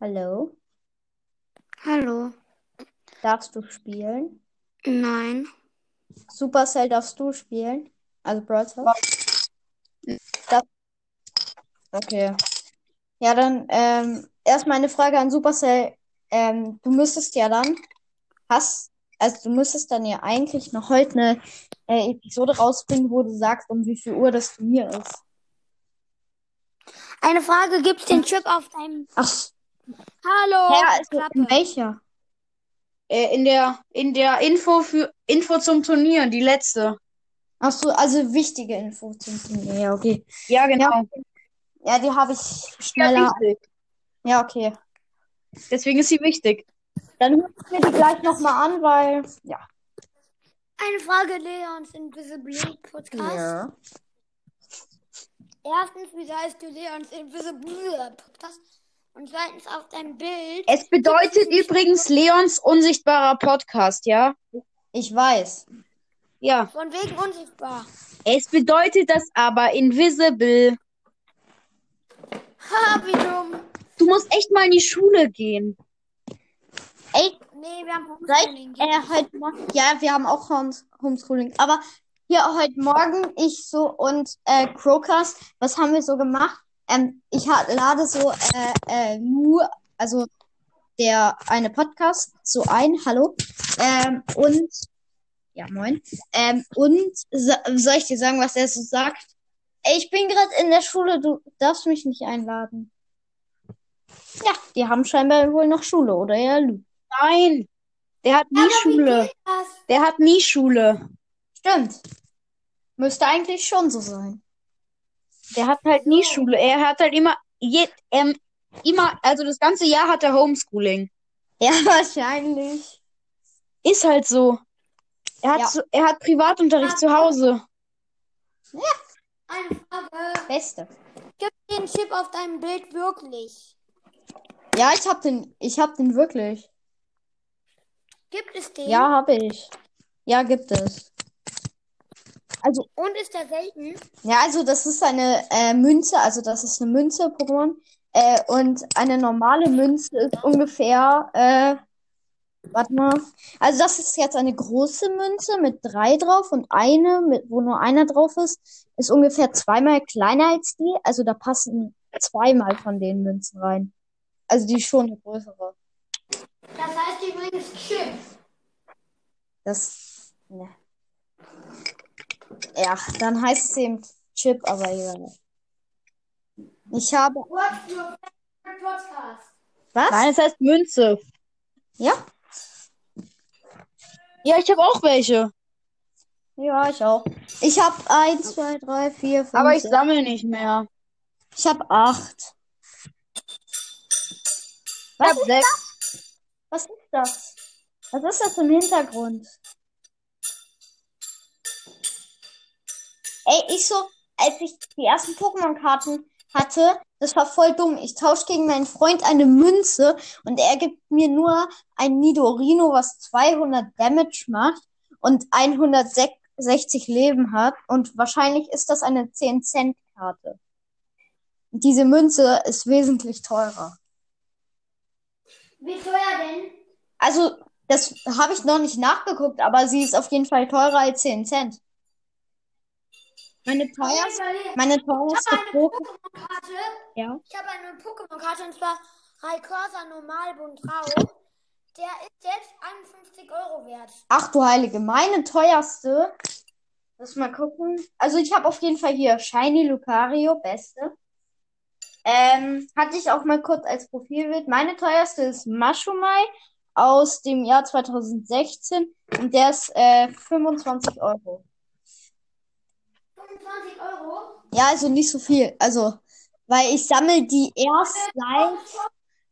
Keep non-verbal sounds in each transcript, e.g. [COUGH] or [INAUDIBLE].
Hallo? Hallo. Darfst du spielen? Nein. Supercell darfst du spielen? Also Brawl Stars? Das... Okay. Ja, dann ähm, erstmal eine Frage an Supercell. Ähm, du müsstest ja dann, hast, also du müsstest dann ja eigentlich noch heute eine äh, Episode rausbringen, wo du sagst, um wie viel Uhr das Turnier ist. Eine Frage, gibt's den Chip auf deinem... Ach, Hallo. ja, also in welcher? Äh, in der, in der Info für Info zum Turnier, die letzte. Ach so, also wichtige Info zum Turnier. Ja, okay. Ja, genau. Ja, die habe ich Ja, schneller. wichtig. Ja, okay. Deswegen ist sie wichtig. Dann hören wir die gleich nochmal an, weil, ja. Eine Frage, Leons Invisible Podcast. Ja. Erstens, wieso heißt du Leons Invisible Podcast? Und zweitens, auf deinem Bild. Es bedeutet übrigens Leons unsichtbarer Podcast, ja? Ich weiß. Ja. Von wegen unsichtbar. Es bedeutet das aber invisible. [LAUGHS] Haha, wie dumm. Du musst echt mal in die Schule gehen. Ey, Nee, wir haben seit, Homeschooling. äh, heute Morgen, ja, wir haben auch Homes Homeschooling, aber hier heute Morgen, ich so und äh, Crowcast, was haben wir so gemacht? Ähm, ich lade so äh, äh, nur, also der eine Podcast so ein, hallo, ähm, und ja, moin, ähm, und so, soll ich dir sagen, was er so sagt? Ich bin gerade in der Schule, du darfst mich nicht einladen. Ja, die haben scheinbar wohl noch Schule, oder ja, Lu? Nein. Der hat nie Aber Schule. Der hat nie Schule. Stimmt. Müsste eigentlich schon so sein. Der hat halt nie Schule. Er hat halt immer, je, ähm, immer, also das ganze Jahr hat er Homeschooling. Ja, [LAUGHS] wahrscheinlich. Ist halt so. Er hat, Ja. so, er hat Privatunterricht zu Hause. Eine Frage. Beste. Gibt den Chip auf deinem Bild wirklich? Ja, ich hab den, ich hab den wirklich. Gibt es den? Ja, habe ich. Ja, gibt es. Und ist der selten? Ja, also das ist eine äh, Münze, also das ist eine Münze, Pokémon. Äh, und eine normale Münze ist ungefähr, äh, warte mal. Also das ist jetzt eine große Münze mit drei drauf und eine, mit, wo nur einer drauf ist, ist ungefähr zweimal kleiner als die. Also da passen zweimal von den Münzen rein. Also die schon eine größere. Das heißt übrigens Chip. Das, ne. Ja, dann heißt es eben Chip, aber egal. Ich habe, was? Nein, es heißt Münze. Ja? Ja, ich habe auch welche. Ja, ich auch. Ich habe eins, zwei, drei, vier, fünf, Aber ich sammle nicht mehr. Ich habe acht. Ich Was habe ist, sechs. was ist das? Was ist das im Hintergrund? Ey, ich so, als ich die ersten Pokémon-Karten hatte, das war voll dumm. Ich tausche gegen meinen Freund eine Münze und er gibt mir nur ein Nidorino, was 200 Damage macht und 160 Leben hat. Und wahrscheinlich ist das eine 10-Cent-Karte. Diese Münze ist wesentlich teurer. Wie teuer denn? Also, das habe ich noch nicht nachgeguckt, aber sie ist auf jeden Fall teurer als 10 Cent. Meine teuerste, Ich meine habe teuerste. Pokémon-Karte. Ja. Ich habe eine Pokémon-Karte und zwar Rayquaza Normalbund Rau. Der ist jetzt 51 Euro wert. Ach du Heilige, meine teuerste. Lass mal gucken. Also ich habe auf jeden Fall hier Shiny Lucario, beste. Ähm, hatte ich auch mal kurz als Profilbild. Meine teuerste ist Mashumai aus dem Jahr 2016 und der ist äh, 25 Euro. 25 Euro? Ja, also nicht so viel. Also, weil ich sammle die erst seit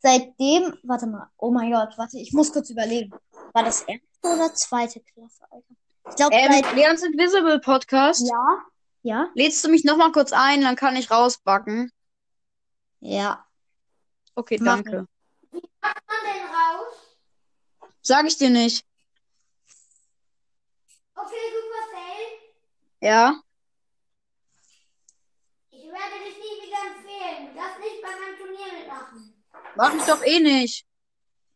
seitdem. Warte mal. Oh mein Gott, warte, ich muss kurz überlegen. War das erste oder zweite Klasse, Alter? Ich glaube Ähm, seit. Leons Invisible Podcast. Ja. Ja. Lädst du mich nochmal kurz ein, dann kann ich rausbacken. Ja. Okay, Mach danke. Wie macht man denn raus? Sag ich dir nicht. Okay, Supercell. Ja? Ich werde dich nie wieder empfehlen. Du darfst nicht bei meinem Turnier mitmachen. Mach ich doch eh nicht.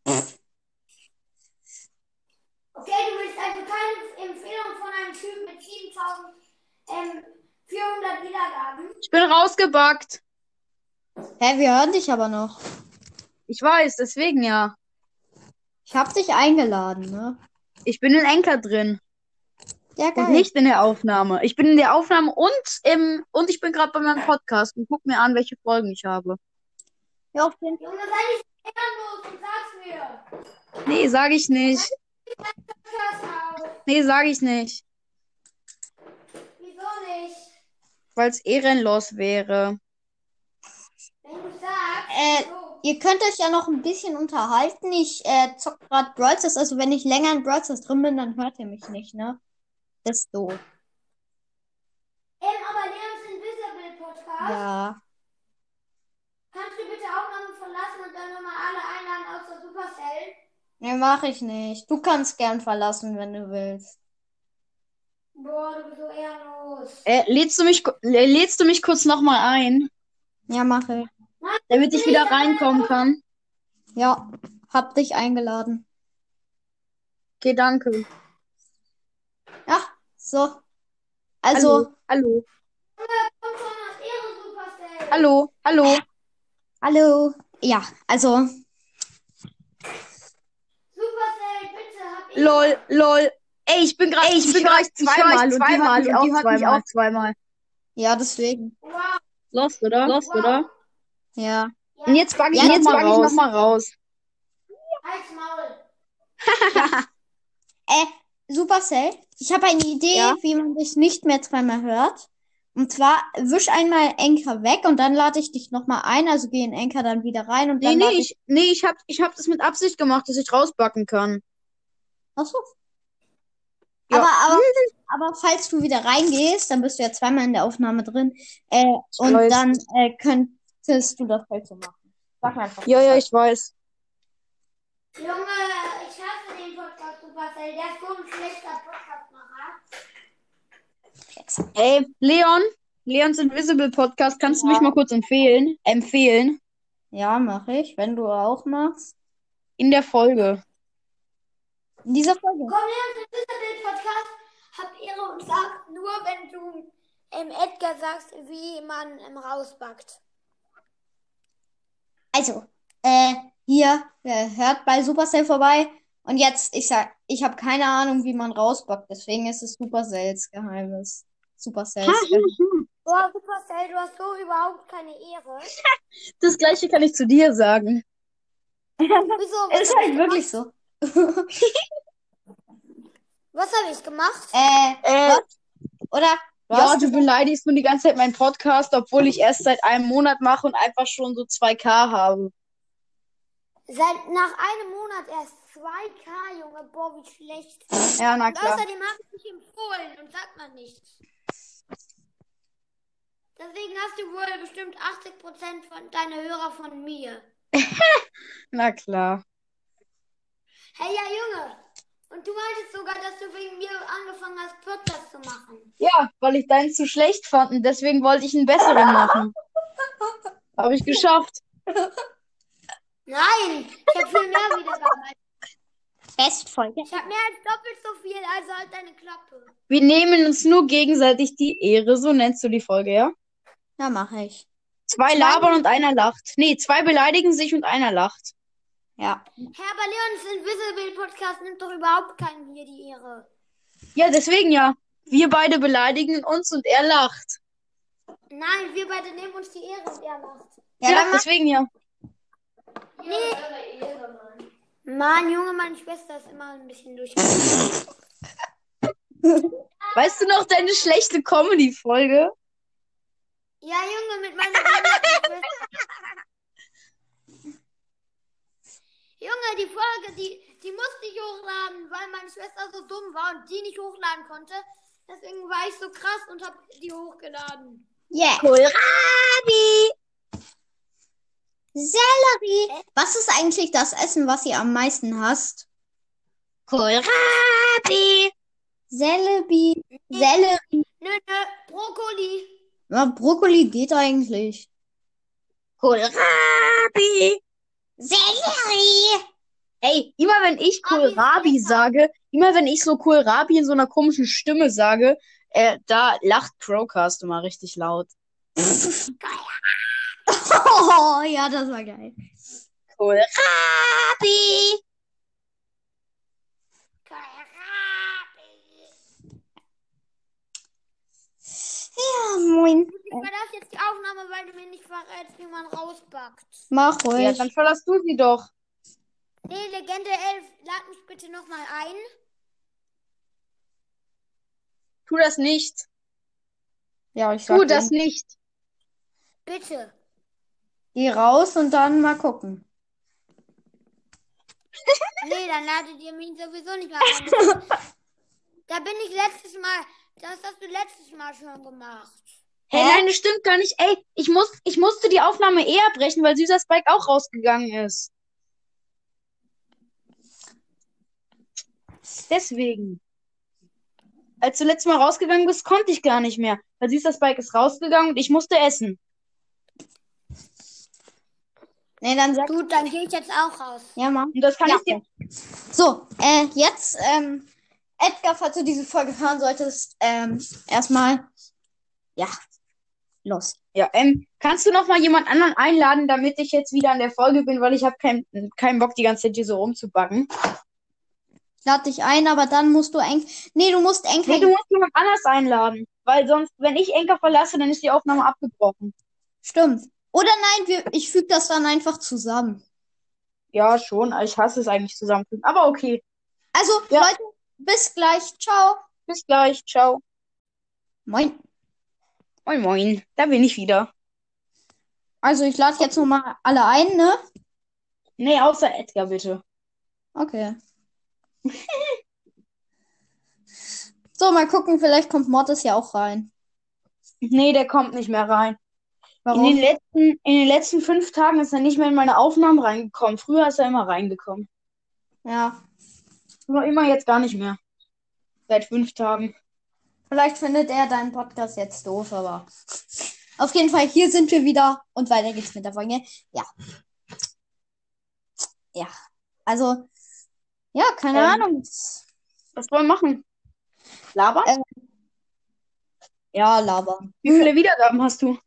Okay, du willst also keine Empfehlung von einem Typen mit 7400 ähm, 400 Wiedergaben? Ich bin rausgebackt. Hä, wir hören dich aber noch. Ich weiß, deswegen ja. Ich hab dich eingeladen, ne? Ich bin in Enker drin. Ja, Und geil. nicht in der Aufnahme. Ich bin in der Aufnahme und im und ich bin gerade bei meinem Podcast und guck mir an, welche Folgen ich habe. Ja, auf jeden Junge, sei nicht ehrenlos und sag's mir. Nee, sag ich nicht. Nee, sag ich nicht. Wieso nicht? Weil es ehrenlos wäre. Wenn du sagst, Äh, so. Ihr könnt euch ja noch ein bisschen unterhalten. Ich äh, zock grad Brawl Stars. Also wenn ich länger in Brawl Stars drin bin, dann hört ihr mich nicht, ne? Das ist doof. Ähm, aber Leons Invisible Podcast. Ja. Kannst du bitte Aufnahmen verlassen und dann nochmal alle einladen außer Supercell? Nee, mach ich nicht. Du kannst gern verlassen, wenn du willst. Boah, du bist so ehrenlos. Äh, lädst du mich, äh, lädst du mich kurz nochmal ein, Ja, mache ich. damit ich wieder reinkommen kann? Ja, hab dich eingeladen. Okay, danke. Ja, so. Also, Hallo. Supercell. Hallo. Hallo. hallo. Ja, also, Supercell, bitte, hab ich. Lol, lol. Ey, ich bin gerade, ich bin gerade zweimal, und die hört mich auch zweimal. zweimal. ja, deswegen. Wow. Lost, oder? Lost, oder? Ja. Und jetzt bug ich Ja, noch jetzt mal bug ich raus. noch mal raus. Halt's [LAUGHS] Maul. Äh, Supercell, ich habe eine Idee, Ja? wie man dich nicht mehr zweimal hört. Und zwar wisch einmal Enker weg und dann lade ich dich nochmal ein. Also geh in Enker dann wieder rein und Nee, dann nee, lade ich, nee, ich hab, ich hab das mit Absicht gemacht, dass ich rausbacken kann. Ach so. Ja. Aber, aber, aber falls du wieder reingehst, dann bist du ja zweimal in der Aufnahme drin. Äh, und weiß. dann äh, könntest du das halt so machen. Sag einfach. Ja, ja, ich weiß. Junge, ich hasse den Podcast Supercell. Der ist so ein schlechter Podcastmacher. Ey, Leon, Leons Invisible Podcast, kannst du mich mal kurz empfehlen? Empfehlen? Ja, mache ich, wenn du auch machst. In der Folge. In dieser Folge. Komm her zum Invisible Podcast. Hab Ehre und sag nur, wenn du ähm, Edgar sagst, wie man ähm, rausbackt. Also, äh, hier, äh, hört bei Supercell vorbei. Und jetzt, ich sag, ich habe keine Ahnung, wie man rausbackt. Deswegen ist es Supercells Geheimnis. Supercells Geheimnis. Boah, Supercell, du hast so überhaupt keine Ehre. [LAUGHS] Das gleiche kann ich zu dir sagen. Wieso? Ist halt ich wirklich so. [LAUGHS] Was habe ich gemacht? Äh, Äh, was? Oder? Du ja, du beleidigst nur die ganze Zeit meinen Podcast, obwohl ich erst seit einem Monat mache und einfach schon so 2K habe. Seit nach einem Monat erst 2K, Junge. Boah, wie schlecht. Ja, na Und klar. außerdem habe ich dich empfohlen und sagt man nichts. Deswegen hast du wohl bestimmt 80% von deiner Hörer von mir. [LAUGHS] Na klar. Hey, ja, Junge. Und du meintest sogar, dass du wegen mir angefangen hast, Podcast zu machen. Ja, weil ich deinen zu schlecht fand und deswegen wollte ich einen besseren machen. [LAUGHS] Habe ich geschafft. Nein, ich habe viel mehr Wiedergaben. Bestfolge. Ich habe mehr als doppelt so viel, also halt deine Klappe. Wir nehmen uns nur gegenseitig die Ehre, so nennst du die Folge, ja? Ja, mache ich. Zwei labern und einer lacht. Nee, zwei beleidigen sich und einer lacht. Ja. Herr aber Leons Invisible Podcast nimmt doch überhaupt keinen hier die Ehre. Ja, deswegen ja. Wir beide beleidigen uns und er lacht. Nein, wir beide nehmen uns die Ehre und er macht. Ja, Ja, deswegen ja. Nee. Mann, Junge, meine Schwester ist immer ein bisschen durch. [LAUGHS] Weißt du noch deine schlechte Comedy-Folge? Ja, Junge, mit meiner Schwester. Junge, die Folge, die, die musste ich hochladen, weil meine Schwester so dumm war und die nicht hochladen konnte. Deswegen war ich so krass und hab die hochgeladen. yeah. Kohlrabi! Sellerie. Was ist eigentlich das Essen, was ihr am meisten hasst? Kohlrabi! Sellerie. Sellerie. Nö, nö, Brokkoli. Ja, Brokkoli geht eigentlich. Kohlrabi! Sellerie. Ey, immer wenn ich Kohlrabi sage, immer wenn ich so Kohlrabi in so einer komischen Stimme sage, äh, da lacht Crowcast immer richtig laut. [LAUGHS] [LAUGHS] Oh, ja, das war geil. Kohlrabi! Ja, moin. Ich verlasse jetzt die Aufnahme, weil du mir nicht verrätst, wie man rausbackt. Mach ruhig. Ja, dann verlass du sie doch. Nee, Legende 11, lad mich bitte nochmal ein. Tu das nicht. ja, ich sag Tu das dir. nicht. Bitte. Geh raus und dann mal gucken. Nee, dann ladet ihr mich sowieso nicht mehr ein. [LAUGHS] Da bin ich letztes Mal. Das hast du letztes Mal schon gemacht. Hey, nein, das stimmt gar nicht. Ey, ich muss, ich musste die Aufnahme eher brechen, weil süßer Spike auch rausgegangen ist. Deswegen. Als du letztes Mal rausgegangen bist, konnte ich gar nicht mehr. Weil süßer Spike ist rausgegangen und ich musste essen. Nee, dann sag. Gut, dann gehe ich jetzt auch raus. Ja, Mann. Und das kann Ja. ich dir. So, äh, jetzt, ähm, Edgar, falls du diese Folge hören solltest, ähm, erstmal, ja, los. Ja, ähm, kannst du noch mal jemand anderen einladen, damit ich jetzt wieder an der Folge bin, weil ich habe keinen keinen Bock, die ganze Zeit hier so rumzubacken. Ich lade dich ein, aber dann musst du Enk. Nee, du musst Enker. Nee, du musst jemand anders einladen. Weil sonst, wenn ich Enker verlasse, dann ist die Aufnahme abgebrochen. Stimmt. Oder nein, wir, ich füge das dann einfach zusammen. Ja, schon. Ich hasse es eigentlich zusammenfügen. Aber okay. Also, Ja. Leute, bis gleich. Ciao. Bis gleich. Ciao. Moin. Moin, moin. Da bin ich wieder. Also, ich lade jetzt nochmal alle ein, ne? Nee, außer Edgar, bitte. Okay. [LAUGHS] So, mal gucken, vielleicht kommt Mortis ja auch rein. Nee, der kommt nicht mehr rein. In Warum? den letzten, in den letzten fünf Tagen ist er nicht mehr in meine Aufnahmen reingekommen. Früher ist er immer reingekommen. Ja, Aber immer jetzt gar nicht mehr. Seit fünf Tagen. Vielleicht findet er deinen Podcast jetzt doof, aber auf jeden Fall, hier sind wir wieder und weiter geht's mit der Folge. Ja. Ja. Also, ja, keine Ähm, Ahnung. Was wollen wir machen? Labern? Ähm, Ja, labern. Wie viele Wiedergaben hast du?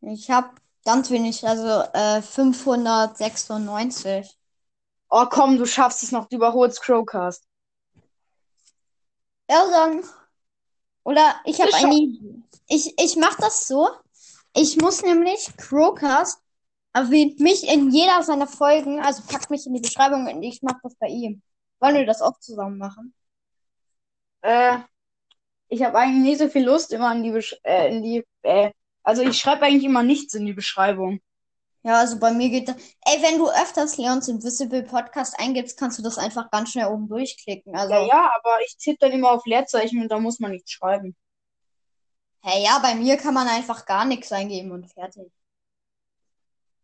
Ich habe ganz wenig, also äh, 596. Oh, komm, du schaffst es noch. Du überholst Crowcast. Ja, dann. Oder ich habe eine Idee. Ich, ich mache das so. Ich muss nämlich, Crowcast erwähnt mich in jeder seiner Folgen, also packt mich in die Beschreibung und ich mache das bei ihm. Wollen wir das auch zusammen machen? Äh, ich habe eigentlich nicht so viel Lust immer in die, Besch äh, in die, äh, also ich schreibe eigentlich immer nichts in die Beschreibung. Ja, also bei mir geht das. Ey, wenn du öfters Leons Invisible Podcast eingibst, kannst du das einfach ganz schnell oben durchklicken. Also, Ja, ja, aber ich tippe dann immer auf Leerzeichen und da muss man nichts schreiben. hey, ja, bei mir kann man einfach gar nichts eingeben und fertig.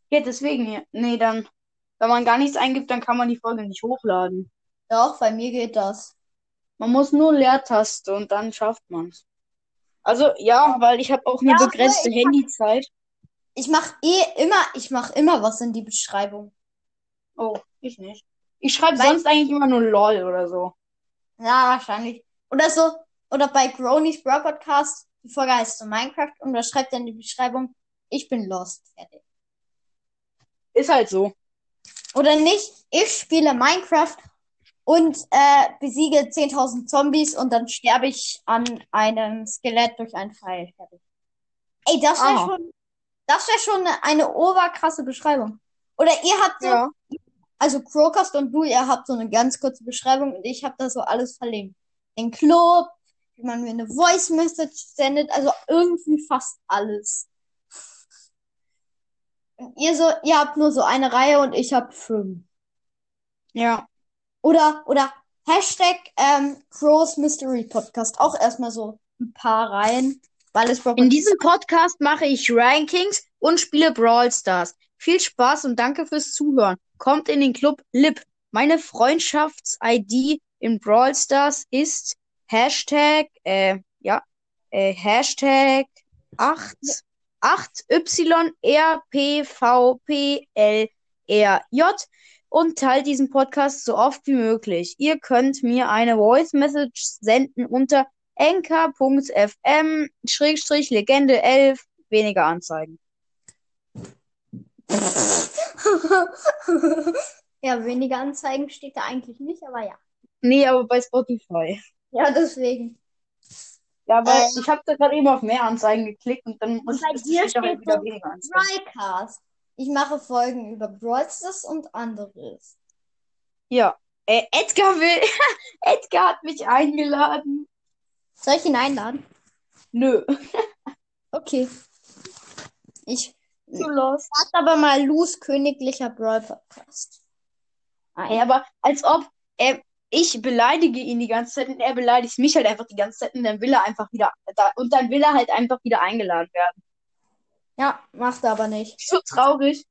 Ja, deswegen, ja. nee, dann, wenn man gar nichts eingibt, dann kann man die Folge nicht hochladen. Doch, bei mir geht das. Man muss nur Leertaste und dann schafft man's. Also, ja, weil ich habe auch eine Ja, begrenzte Handyzeit. Ich mache eh immer, ich mache immer was in die Beschreibung. Oh, ich nicht. Ich schreibe sonst eigentlich immer nur LOL oder so. Ja, wahrscheinlich. Oder so, oder bei Gronys Brawl Podcast, die Folge heißt so Minecraft und da schreibt er in die Beschreibung, ich bin lost. Fertig. Ist halt so. Oder nicht, ich spiele Minecraft und äh, besiege 10.000 Zombies und dann sterbe ich an einem Skelett durch einen Pfeil. Fertig. Ey, das wäre Aha. schon, das wäre schon eine, oberkrasse Beschreibung. Oder ihr habt so, Ja. also Crowcast und du, ihr habt so eine ganz kurze Beschreibung und ich habe da so alles verlinkt. Den Club, wie man mir eine Voice Message sendet, also irgendwie fast alles. Und ihr so, ihr habt nur so eine Reihe und ich habe fünf. Ja. Oder, oder Hashtag ähm, Crows Mystery Podcast. Auch erstmal so ein paar Reihen, weil es In diesem Podcast mache ich Rankings und spiele Brawl Stars. Viel Spaß und danke fürs Zuhören. Kommt in den Club LIP. Meine Freundschafts-ID in Brawl Stars ist Hashtag, äh, ja, äh, Hashtag 8, 8YRPVPL und teilt diesen Podcast so oft wie möglich. Ihr könnt mir eine Voice Message senden unter enker.fm Schrägstrich Legende 11 weniger Anzeigen. ja, weniger Anzeigen steht da eigentlich nicht, aber ja. Nee, aber bei Spotify. Ja, deswegen. Ja, weil Ähm. ich habe da gerade eben auf mehr Anzeigen geklickt und dann muss ich dir steht halt wieder weniger Anzeigen. Ich mache Folgen über Stars und anderes. Ja. Äh, Edgar will. [LAUGHS] Edgar hat mich eingeladen. Soll ich ihn einladen? Nö. [LAUGHS] Okay. Ich Zu lost. lade aber mal Lus königlicher Brawl Podcast. Ey, aber als ob er, ich beleidige ihn die ganze Zeit und er beleidigt mich halt einfach die ganze Zeit und dann will er einfach wieder da, und dann will er halt einfach wieder eingeladen werden. Ja, macht er aber nicht. So traurig.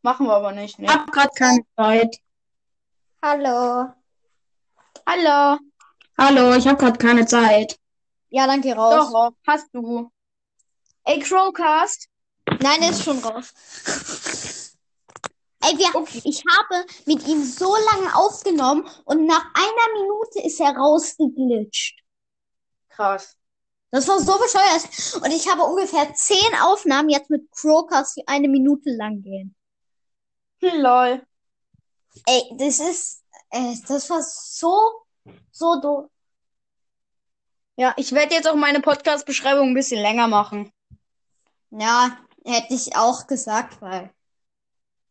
Machen wir aber nicht, Ich ne? habe gerade keine Zeit. Hallo. Hallo. Hallo, ich habe gerade keine Zeit. Ja, dann geh raus. Doch, hast du. Ey, Crowcast. Nein, er ist schon raus. Ey, wir, ich habe mit ihm so lange aufgenommen und nach einer Minute ist er rausgeglitscht. Krass. Das war so bescheuert. Und ich habe ungefähr zehn Aufnahmen jetzt mit Crowcast, die eine Minute lang gehen. Lol. Ey, das ist, äh, das war so, so doof. Ja, ich werde jetzt auch meine Podcast-Beschreibung ein bisschen länger machen. Ja, hätte ich auch gesagt, weil,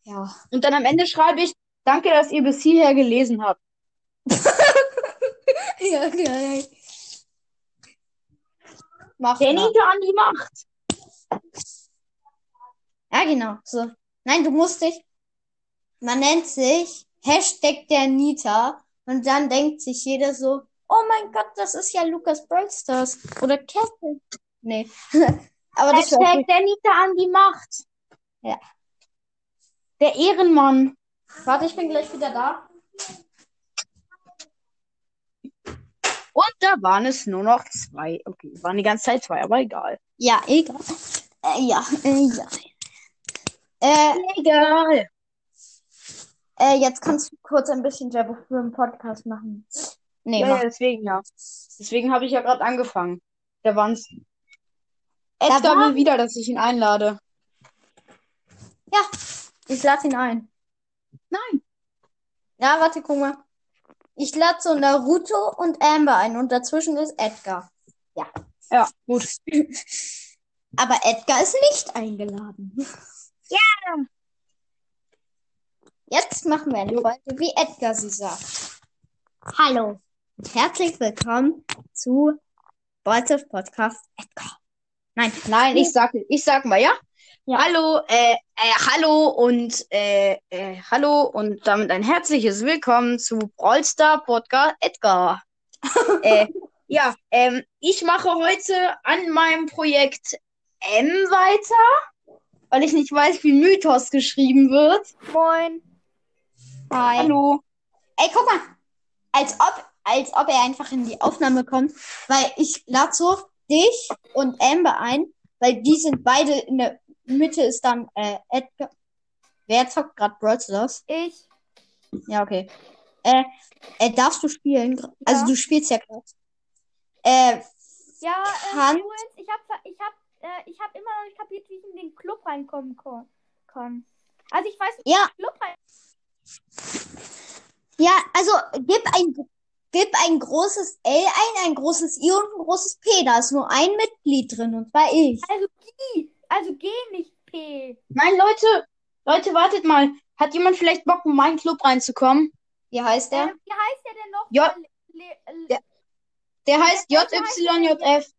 ja. Und dann am Ende schreibe ich, danke, dass ihr bis hierher gelesen habt. [LAUGHS] Ja, geil. Mach Der mal. Nita an die Macht. Ja, genau. So. Nein, du musst dich. Man nennt sich Hashtag der Nita und dann denkt sich jeder so, oh mein Gott, das ist ja Lukas Brawlstars oder Kevin. Nee. [LAUGHS] Aber das Hashtag der Nita an die Macht. Ja. Der Ehrenmann. Warte, ich bin gleich wieder da. Und da waren es nur noch zwei. Okay, waren die ganze Zeit zwei, aber egal. Ja, egal. Äh, ja, äh, ja. Äh, Egal. Äh, jetzt kannst du kurz ein bisschen Jabba für den Podcast machen. Nee, Ja, mach. ja, deswegen ja. Deswegen habe ich ja gerade angefangen. Da waren's. Da Edgar war- will wieder, dass ich ihn einlade. Ja, ich lade ihn ein. Nein. Ja, warte, guck mal. Ich lade so Naruto und Amber ein und dazwischen ist Edgar. Ja, gut. [LAUGHS] Aber Edgar ist nicht eingeladen. Ja. Jetzt machen wir eine Folge, wie Edgar sie sagt. Hallo und herzlich willkommen zu Bolzef Podcast Edgar. Nein, Nein, ich sag, ich sag mal, ja? Ja. Hallo, äh, äh, hallo und, äh, äh, hallo und damit ein herzliches Willkommen zu Brawl Star Podcast Edgar. [LAUGHS] äh, ja, ähm, ich mache heute an meinem Projekt M weiter, weil ich nicht weiß, wie Mythos geschrieben wird. Moin. Hi. Hallo. Ey, guck mal. Als ob, als ob er einfach in die Aufnahme kommt, weil ich lade so dich und Amber ein, weil die sind beide in der Mitte ist dann äh, Edgar. Wer zockt gerade Brawl Stars? Ich. Ja, okay. Äh, äh, darfst du spielen? Also Ja. du spielst ja gerade. Äh, Ja, Kann- ähm, übrigens, ich hab, ich hab, äh, ich hab immer noch nicht kapiert, wie ich in den Club reinkommen ko- kann. Also ich weiß nicht, ja, wie ich in den Club rein. Ja, also gib ein, gib ein großes L ein, ein großes I und ein großes P. Da ist nur ein Mitglied drin und zwar ich. Also G. Also G, nicht P. Nein, Leute, Leute, wartet mal. Hat jemand vielleicht Bock, in meinen Club reinzukommen? Wie heißt der? Ähm, wie heißt der denn noch? Le, Ja. Der heißt heißt der denn JYJF.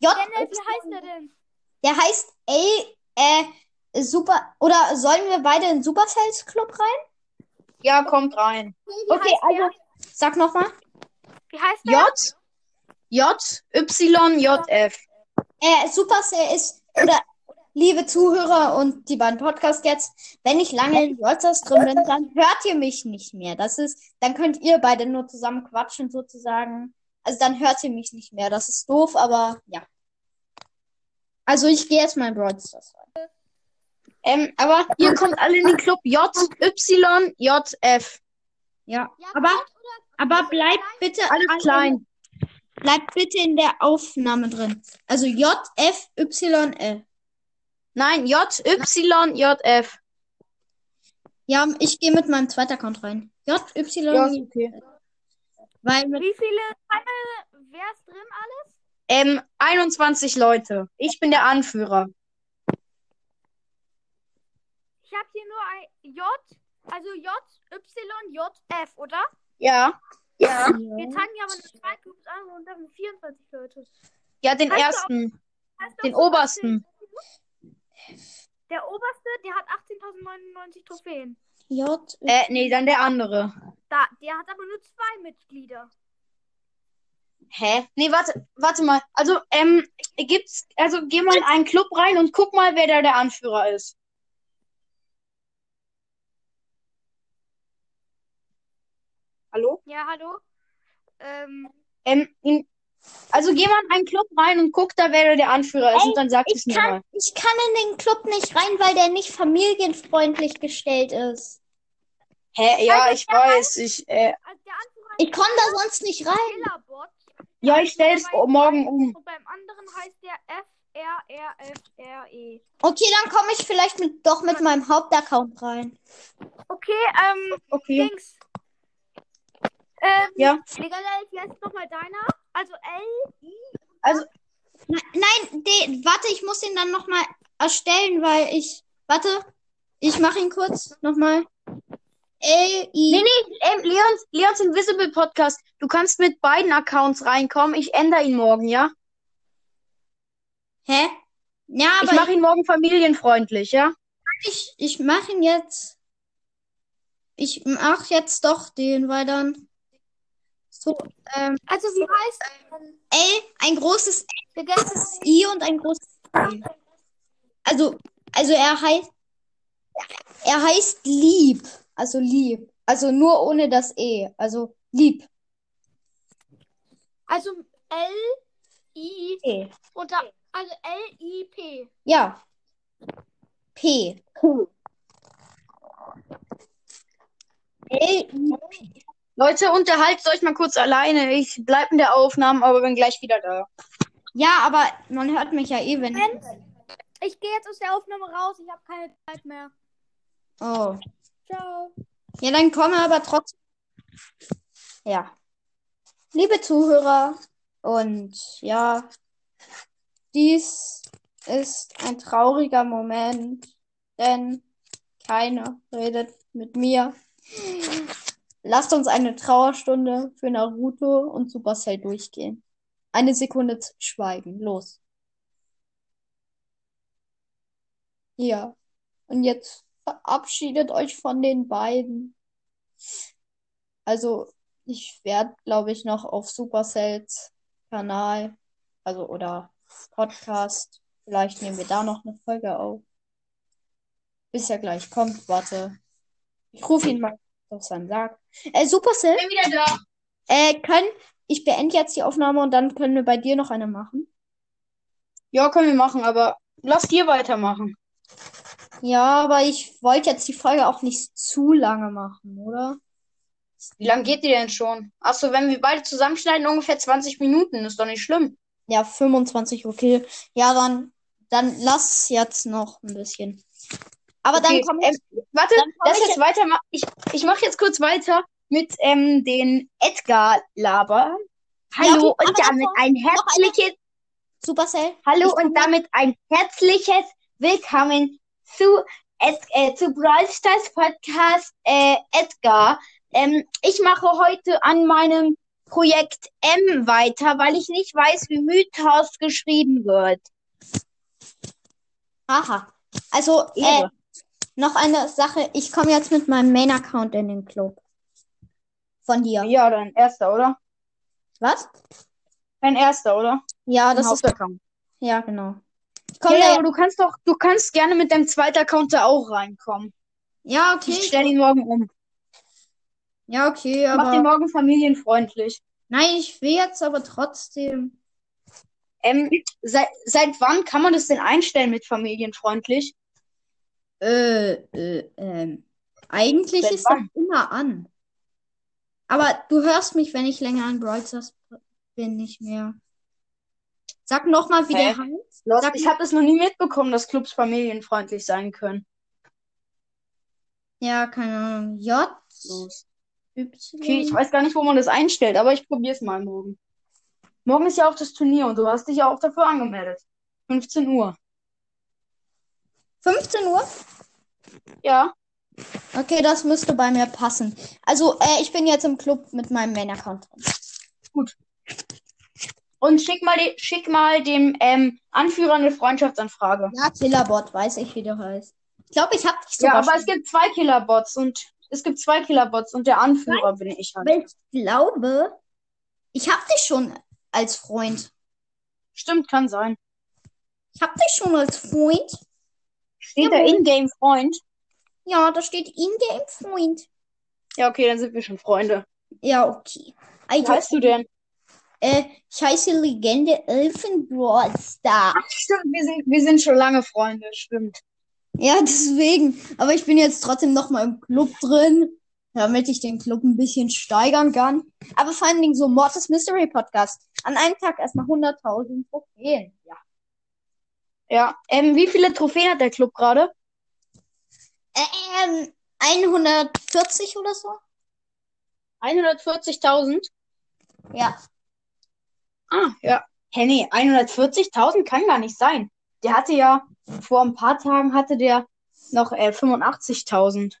J. Daniel, wie heißt der denn? Der heißt A, äh, Super, oder sollen wir beide in Supercells Club rein? Ja, kommt rein. Wie Okay, heißt also, der? sag nochmal. Wie heißt der? J, J, Y, J, F. Äh, Supercell ist, oder, liebe Zuhörer und die beiden Podcasts jetzt, wenn ich lange in Wörters drin bin, dann hört ihr mich nicht mehr. Das ist, dann könnt ihr beide nur zusammen quatschen sozusagen. Also dann hört ihr mich nicht mehr. Das ist doof, aber ja. Also ich gehe jetzt mal in Brawl Stars rein. Ähm, aber ihr kommt alle in den Club JYJF. Ja. Ja, Aber, aber bleib bitte Alles alle- klein. Bleib bitte in der Aufnahme drin. Also J, F, Y, L. Nein, JYJF. Ja, ich gehe mit meinem zweiten Account rein. J, Y, Ja, okay. weil mit, Wie viele Teile, wer ist drin alles? Ähm, 21 Leute. Ich bin der Anführer. Ich habe hier nur ein J, also J, Y, J, F, oder? Ja. Ja. Wir zeigen ja aber nur zwei Clubs an und sind 24 Leute. Ja, den Heißt ersten. Heißt Den obersten. Der oberste, der hat 18.099 Trophäen. J, Äh, nee, dann der andere. Da, der hat aber nur zwei Mitglieder. Hä? Nee, warte, warte mal. Also, ähm, gibt's, also geh mal in einen Club rein und guck mal, wer da der Anführer ist. Hallo? Ja, hallo? Ähm, Ähm, in, also geh mal in einen Club rein und guck da, wer der Anführer ist Ey, und dann sag ich es mir kann, mal. ich kann in den Club nicht rein, weil der nicht familienfreundlich gestellt ist. Hä? Ja, Also, ich weiß. Ich, äh, also Ich komme da sonst nicht rein. Ja, ich stell's morgen um. Und beim anderen heißt der F R R F R E. Okay, dann komme ich vielleicht mit, doch mit meinem Hauptaccount rein. Okay, ähm, Okay. Dings. Ähm, Ja. Legal, wie heißt nochmal deiner? Also L, I. Also, Nein, de, warte, ich muss ihn dann nochmal erstellen, weil ich. Warte, ich mache ihn kurz nochmal. L, I. nee, nee, ähm, Leons, Leons Invisible Podcast. Du kannst mit beiden Accounts reinkommen. Ich ändere ihn morgen, ja? Hä? Ja, Ich aber mache ihn morgen familienfreundlich, ja? ich, ich mache ihn jetzt. Ich mach jetzt doch den, weil dann. So, ähm, Also wie heißt ähm, L, ein großes vergessen. I und ein großes E. Also, also er heißt, er heißt lieb. Also lieb. Also nur ohne das E. Also lieb. Also L, I E. und da, also L, I, P. Ja. P. L, I. Leute, unterhaltet euch mal kurz alleine. Ich bleib in der Aufnahme, aber bin gleich wieder da. Ja, aber man hört mich ja eh, wenn. Ich gehe jetzt aus der Aufnahme raus. Ich habe keine Zeit mehr. Oh. Ciao. Ja, dann komme aber trotzdem. Ja. Liebe Zuhörer, und ja, dies ist ein trauriger Moment, denn keiner redet mit mir. Lasst uns eine Trauerstunde für Naruto und Supercell durchgehen. Eine Sekunde schweigen. Los. Ja. Und jetzt verabschiedet euch von den beiden. Also, ich werde, glaube ich, noch auf Supercells Kanal, also oder Podcast, vielleicht nehmen wir da noch eine Folge auf. Bis er gleich kommt, warte. Ich rufe ihn mal auf seinen Sarg. Äh, Supercell, Bin wieder da. äh, können, ich beende jetzt die Aufnahme und dann können wir bei dir noch eine machen. Ja, können wir machen, aber lass dir weitermachen. Ja, aber ich wollte jetzt die Folge auch nicht zu lange machen, oder? Wie lange geht die denn schon? Achso, wenn wir beide zusammenschneiden, ungefähr 20 Minuten. Ist doch nicht schlimm. Ja, 25, okay. Ja, dann, dann lass jetzt noch ein bisschen. Aber Okay, dann kommt, ähm, warte, komm lass ich jetzt weiter. Ich, ich mache jetzt kurz weiter mit ähm, den Edgar-Laber. Hallo okay, und damit ein herzliches Supercell. Hallo und damit ein herzliches Willkommen zu, äh, zu Brawl Stars Podcast äh, Edgar. Ähm, ich mache heute an meinem Projekt M weiter, weil ich nicht weiß, wie Mythos geschrieben wird. Aha. Also, äh. Noch eine Sache. Ich komme jetzt mit meinem Main-Account in den Club. Von dir. Ja, dein erster, oder? Was? Dein erster, oder? Ja, das ist, Hauptaccount. ja, genau. Ich Ja, komme ja, da, aber du kannst doch, du kannst gerne mit deinem zweiten Account da auch reinkommen. ja, okay. Ich stelle ihn morgen um. Ja, okay, Mach den aber, morgen familienfreundlich. nein, ich will jetzt aber trotzdem. Ähm, seit, seit wann kann man das denn einstellen mit familienfreundlich? Äh, äh, ähm. Eigentlich Seit ist das immer an. Aber du hörst mich, wenn ich länger an Brawl Stars bin, nicht mehr. Sag nochmal, wie Hä? der heißt. Sag ich habe das noch nie mitbekommen, dass Clubs familienfreundlich sein können. Ja, keine Ahnung. J, Los. Y. Okay, ich weiß gar nicht, wo man das einstellt, aber ich probiere es mal morgen. Morgen ist ja auch das Turnier und du hast dich ja auch dafür angemeldet. 15 Uhr. 15 Uhr? Ja. Okay, das müsste bei mir passen. Also, äh, ich bin jetzt im Club mit meinem Main-Account drin. Und schick mal, die, schick mal dem ähm, Anführer eine Freundschaftsanfrage. Ja, Killerbot, weiß ich, wie der heißt. Ich glaube, ich habe dich Ja, sogar aber es schon. gibt zwei Killerbots und es gibt zwei Killerbots und der Anführer bin ich halt. Aber ich glaube, ich habe dich schon als Freund. Stimmt, kann sein. Ich habe dich schon als Freund. Steht da Ingame Freund? Ja, da steht In-Game Freund. Ja, okay, dann sind wir schon Freunde. Ja, okay. Wie Alter, heißt du denn? äh, ich heiße Legende Elfen Brawl Star. Ach, stimmt, wir sind, wir sind schon lange Freunde, stimmt. Ja, deswegen. Aber ich bin jetzt trotzdem noch mal im Club drin, damit ich den Club ein bisschen steigern kann. Aber vor allen Dingen so Mortis Mystery Podcast. An einem Tag erstmal 100.000 Trophäen. Ja. Ja, ähm, wie viele Trophäen hat der Club gerade? Ähm, 140 oder so? 140.000? Ja. Ah, ja. Nee, 140.000 kann gar nicht sein. Der hatte ja, vor ein paar Tagen hatte der noch äh, 85.000.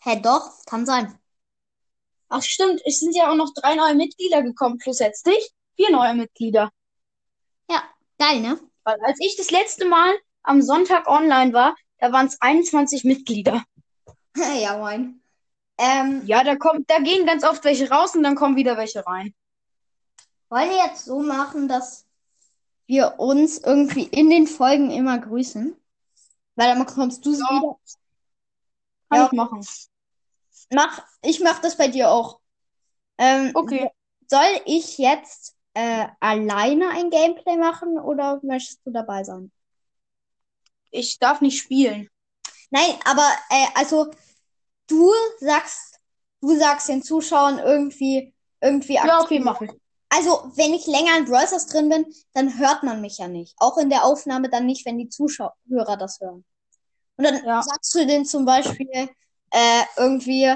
Hä, doch, kann sein. Ach, stimmt, es sind ja auch noch drei neue Mitglieder gekommen, plus jetzt dich. Vier neue Mitglieder. Geil, ne? Weil als ich das letzte Mal am Sonntag online war, da waren es 21 Mitglieder. [LAUGHS] ja, moin. Ähm, Ja, da kommt, da gehen ganz oft welche raus und dann kommen wieder welche rein. wollen wir jetzt so machen, dass wir uns irgendwie in den Folgen immer grüßen? Weil dann bekommst du sie Ja. wieder. Kann Ja. ich machen. Mach, ich mach das bei dir auch. Ähm, Okay. soll ich jetzt äh, alleine ein Gameplay machen oder möchtest du dabei sein? Ich darf nicht spielen. Nein, aber äh, also du sagst, du sagst den Zuschauern irgendwie, irgendwie Ja, aktiv. okay, mach ich. Also, wenn ich länger in Brawl Stars drin bin, dann hört man mich ja nicht. Auch in der Aufnahme dann nicht, wenn die Zuschauer das hören. Und dann Ja. sagst du denen zum Beispiel äh, irgendwie,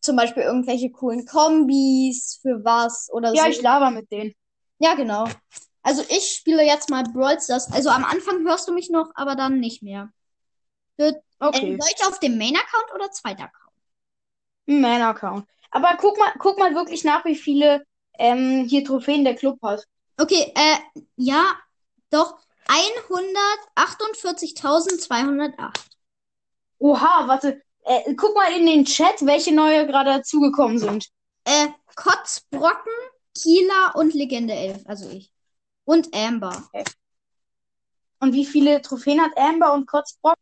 zum Beispiel irgendwelche coolen Kombis für was oder Ja, so. ich laber mit denen. Ja, genau. Also ich spiele jetzt mal Brawl Stars. Also am Anfang hörst du mich noch, aber dann nicht mehr. Äh, Okay. soll ich auf dem Main-Account oder zweiter Account? Ein Man-Account. Aber guck mal, guck mal wirklich nach, wie viele ähm, hier Trophäen der Club hat. Okay, äh, ja, doch. 148.208. Oha, warte. Äh, guck mal in den Chat, welche neue gerade dazugekommen sind. Äh, Kotzbrocken, Kieler und Legende 11, also ich. Und Amber. Und wie viele Trophäen hat Amber und Kotzbrock?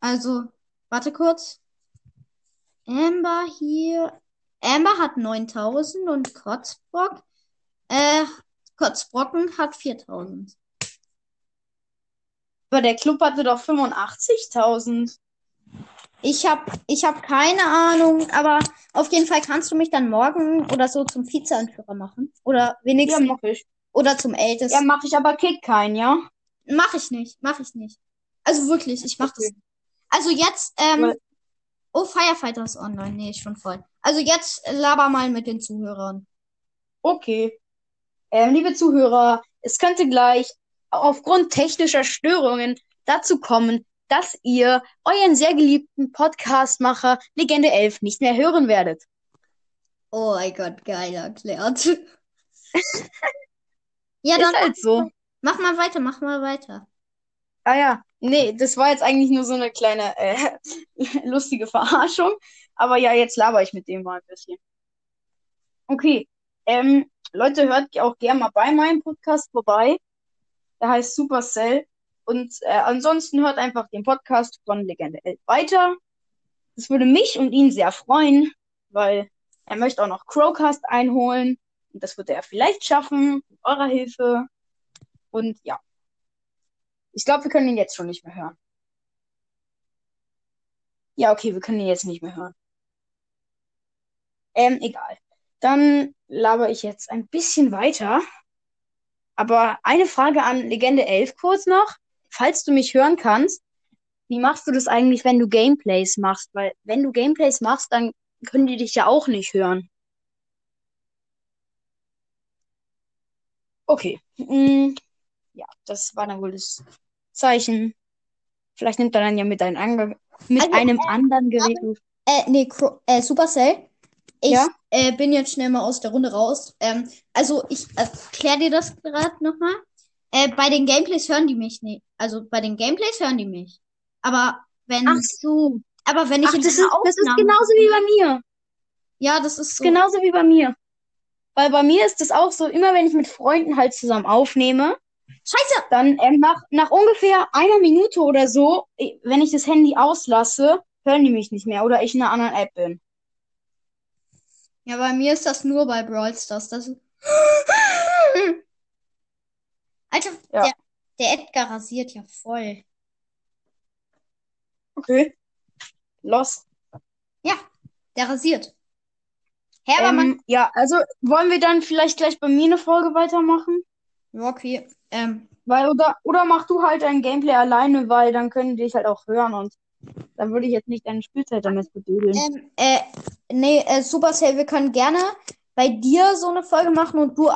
Also, warte kurz. Amber hier. Amber hat 9000 und Kotzbrock, äh, Kotzbrocken hat 4000. Aber der Club hatte doch 85.000. Ich hab, ich hab keine Ahnung, aber auf jeden Fall kannst du mich dann morgen oder so zum Vizeanführer machen. Oder Ja, wenigstens, mach ich. oder zum Ja, Ältesten. mach ich, aber kick keinen, ja? Mach ich nicht, mach ich nicht. Also wirklich, ich mach das. Okay. Also jetzt, ähm, oh, Firefighter ist online. Nee, schon voll. Also jetzt laber mal mit den Zuhörern. Okay. Ähm, liebe Zuhörer, es könnte gleich aufgrund technischer Störungen dazu kommen, dass ihr euren sehr geliebten Podcastmacher Legende 11 nicht mehr hören werdet. Oh mein Gott, geil erklärt. [LAUGHS] ja, Ist dann halt so. mach mal weiter, mach mal weiter. Ah ja, nee, das war jetzt eigentlich nur so eine kleine äh, [LAUGHS] lustige Verarschung. Aber ja, jetzt laber ich mit dem mal ein bisschen. Okay, ähm, Leute, hört auch gerne mal bei meinem Podcast vorbei. Der heißt Supercell. Und äh, ansonsten hört einfach den Podcast von Legende 11 weiter. Das würde mich und ihn sehr freuen, weil er möchte auch noch Crowcast einholen. Und das wird er vielleicht schaffen, mit eurer Hilfe. Und ja. Ich glaube, wir können ihn jetzt schon nicht mehr hören. Ja, okay, wir können ihn jetzt nicht mehr hören. Ähm, egal. Dann laber ich jetzt ein bisschen weiter. Aber eine Frage an Legende 11 kurz noch. Falls du mich hören kannst, wie machst du das eigentlich, wenn du Gameplays machst? Weil wenn du Gameplays machst, dann können die dich ja auch nicht hören. Okay. Mm, ja, das war dann wohl das Zeichen. Vielleicht nimmt er dann ja mit, ein mit Also, einem äh, anderen Gerät. Äh, nee, Cro äh, Supercell. Ich Ja? äh, bin jetzt schnell mal aus der Runde raus. Ähm, also ich erkläre dir das gerade nochmal. Äh, bei den Gameplays hören die mich nicht. Also bei den Gameplays hören die mich. Aber wenn, Ach so. aber wenn ich Ach, in das ist, einer das ist Aufnahme- genauso wie bei mir. Ja, das ist Das ist so. genauso wie bei mir. Weil bei mir ist es auch so, immer wenn ich mit Freunden halt zusammen aufnehme, Scheiße! dann ähm, nach, nach ungefähr einer Minute oder so, wenn ich das Handy auslasse, hören die mich nicht mehr oder ich in einer anderen App bin. Ja, bei mir ist das nur bei Brawl Stars. Das. [LAUGHS] [LAUGHS] Alter, Ja. der, der Edgar rasiert ja voll. Okay. Los. Der rasiert. Hä, aber man. Ähm, ja, also wollen wir dann vielleicht gleich bei mir eine Folge weitermachen? Ja, okay. Ähm, Weil, oder, oder mach du halt dein Gameplay alleine, weil dann können die dich halt auch hören und dann würde ich jetzt nicht deine Spielzeit damit bedödeln. ähm, äh, nee, äh, Supercell, wir können gerne bei dir so eine Folge machen und du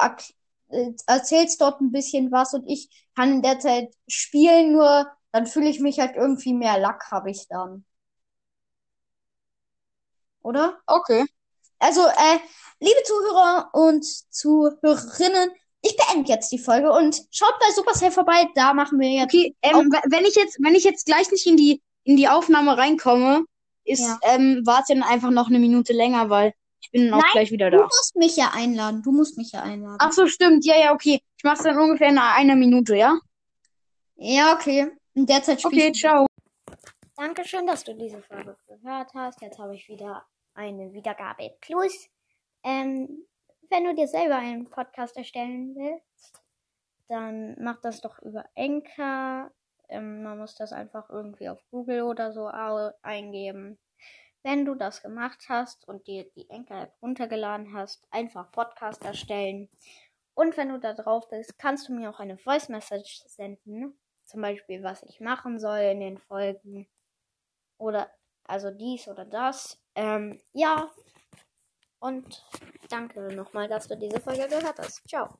erzählst dort ein bisschen was und ich kann in der Zeit spielen, nur dann fühle ich mich halt irgendwie mehr Lack habe ich dann. Oder? Okay. Also, äh, liebe Zuhörer und Zuhörerinnen, ich beende jetzt die Folge und schaut bei Supercell vorbei, da machen wir jetzt. Okay, ähm, we- wenn ich jetzt, wenn ich jetzt gleich nicht in die, in die Aufnahme reinkomme, ist, Ja. ähm, warte dann einfach noch eine Minute länger, weil ich bin auch Nein, gleich wieder Du da. musst mich ja einladen. Du musst mich ja einladen. Ach so, stimmt. Ja, ja, okay. Ich mach's dann ungefähr in einer Minute, ja? Ja, okay. In der Zeit spiel Okay, ich. ciao. Dankeschön, dass du diese Folge gehört hast. Jetzt habe ich wieder eine Wiedergabe plus. Ähm, wenn du dir selber einen Podcast erstellen willst, dann mach das doch über Anchor. Ähm, man muss das einfach irgendwie auf Google oder so eingeben. Wenn du das gemacht hast und dir die Anchor-App runtergeladen hast, einfach Podcast erstellen. Und wenn du da drauf bist, kannst du mir auch eine Voice Message senden. Zum Beispiel, was ich machen soll in den Folgen. Oder also dies oder das. Ähm, ja. Und danke nochmal, dass du diese Folge gehört hast. Ciao.